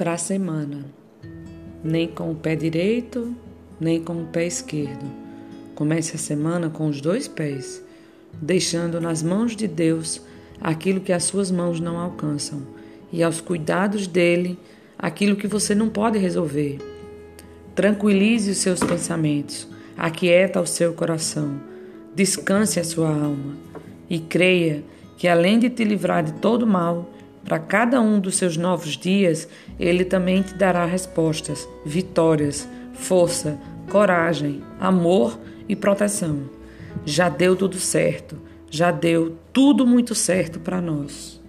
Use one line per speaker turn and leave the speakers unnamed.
para a semana, nem com o pé direito, nem com o pé esquerdo. Comece a semana com os dois pés, deixando nas mãos de Deus aquilo que as suas mãos não alcançam e aos cuidados dele aquilo que você não pode resolver. Tranquilize os seus pensamentos, aquieta o seu coração, descanse a sua alma e creia que além de te livrar de todo mal, para cada um dos seus novos dias, Ele também te dará respostas, vitórias, força, coragem, amor e proteção. Já deu tudo certo, já deu tudo muito certo para nós.